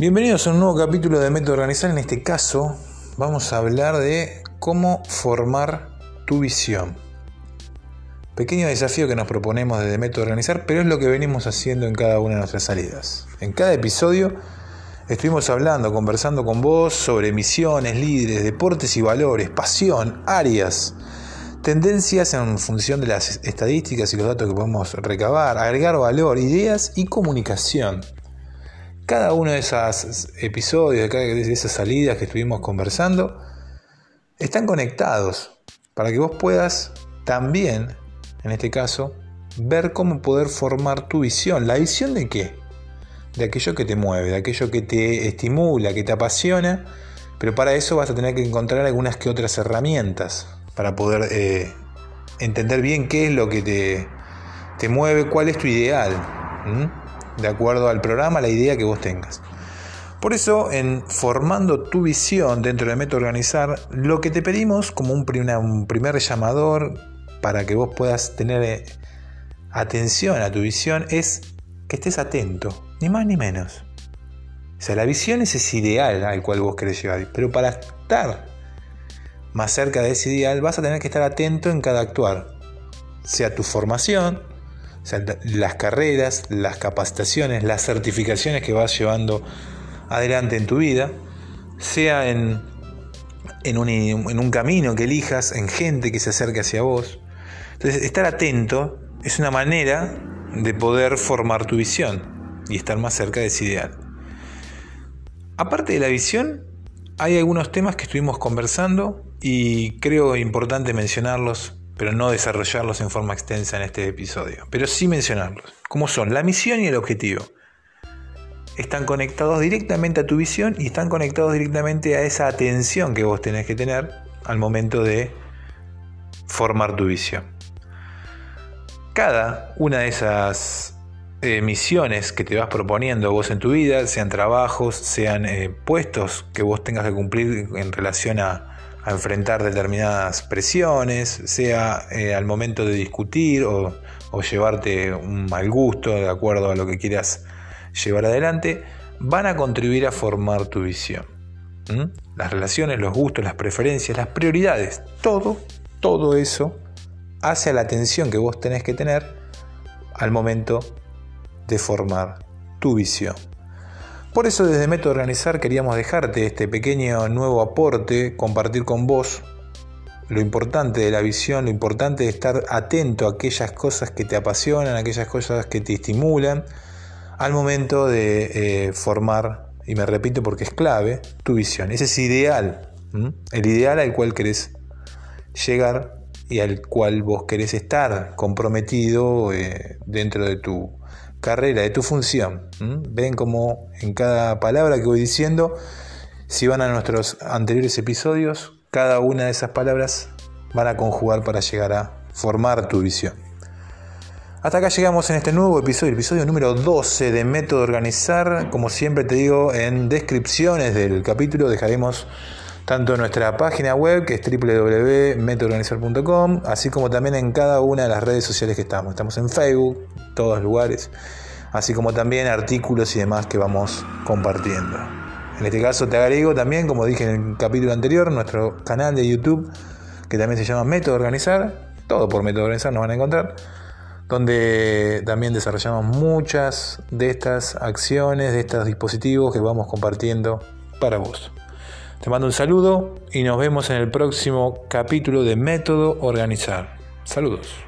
Bienvenidos a un nuevo capítulo de Método Organizar. En este caso vamos a hablar de cómo formar tu visión. Pequeño desafío que nos proponemos desde Método Organizar, pero es lo que venimos haciendo en cada una de nuestras salidas. En cada episodio estuvimos hablando, conversando con vos sobre misiones, líderes, deportes y valores, pasión, áreas, tendencias en función de las estadísticas y los datos que podemos recabar, agregar valor, ideas y comunicación cada uno de esos episodios, de, cada, esas salidas que estuvimos conversando, están conectados para que vos puedas también, en este caso, ver cómo poder formar tu visión. ¿La visión de qué? De aquello que te mueve, de aquello que te estimula, que te apasiona, pero para eso vas a tener que encontrar algunas que otras herramientas para poder eh, entender bien qué es lo que te, te mueve, cuál es tu ideal de acuerdo al programa, la idea que vos tengas. Por eso, en formando tu visión dentro de Método Organizar, lo que te pedimos como un, un primer llamador para que vos puedas tener eh, atención a tu visión es que estés atento, ni más ni menos. O sea, la visión es ese ideal al cual vos querés llegar, pero para estar más cerca de ese ideal vas a tener que estar atento en cada actuar, sea tu formación, las carreras, las capacitaciones, las certificaciones que vas llevando adelante en tu vida, sea en, en, un, en un camino que elijas, en gente que se acerque hacia vos. Entonces, estar atento es una manera de poder formar tu visión y estar más cerca de ese ideal. Aparte de la visión, hay algunos temas que estuvimos conversando y creo importante mencionarlos pero no desarrollarlos en forma extensa en este episodio, pero sí mencionarlos, como son la misión y el objetivo. Están conectados directamente a tu visión y están conectados directamente a esa atención que vos tenés que tener al momento de formar tu visión. Cada una de esas eh, misiones que te vas proponiendo vos en tu vida, sean trabajos, sean eh, puestos que vos tengas que cumplir en relación a, enfrentar determinadas presiones, sea eh, al momento de discutir o, llevarte un mal gusto de acuerdo a lo que quieras llevar adelante, van a contribuir a formar tu visión. Las relaciones, los gustos, las preferencias, las prioridades, todo, todo eso hace a la atención que vos tenés que tener al momento de formar tu visión. Por eso desde Método Organizar queríamos dejarte este pequeño nuevo aporte, compartir con vos lo importante de la visión, lo importante de estar atento a aquellas cosas que te apasionan, aquellas cosas que te estimulan al momento de eh, formar, y me repito porque es clave, tu visión. Ese es ideal, el ideal al cual querés llegar y al cual vos querés estar comprometido eh, dentro de tu carrera, de tu función. Ven como en cada palabra que voy diciendo, si van a nuestros anteriores episodios, cada una de esas palabras van a conjugar para llegar a formar tu visión. Hasta acá llegamos en este nuevo episodio, episodio número 12 de Método Organizar. Como siempre te digo, en descripciones del capítulo dejaremos tanto en nuestra página web, que es www.metoorganizar.com, así como también en cada una de las redes sociales que estamos. Estamos en Facebook, todos lugares, así como también artículos y demás que vamos compartiendo. En este caso te agrego también, como dije en el capítulo anterior, nuestro canal de YouTube, que también se llama Método Organizar, todo por Método Organizar nos van a encontrar, donde también desarrollamos muchas de estas acciones, de estos dispositivos que vamos compartiendo para vos. Te mando un saludo y nos vemos en el próximo capítulo de Método Organizar. Saludos.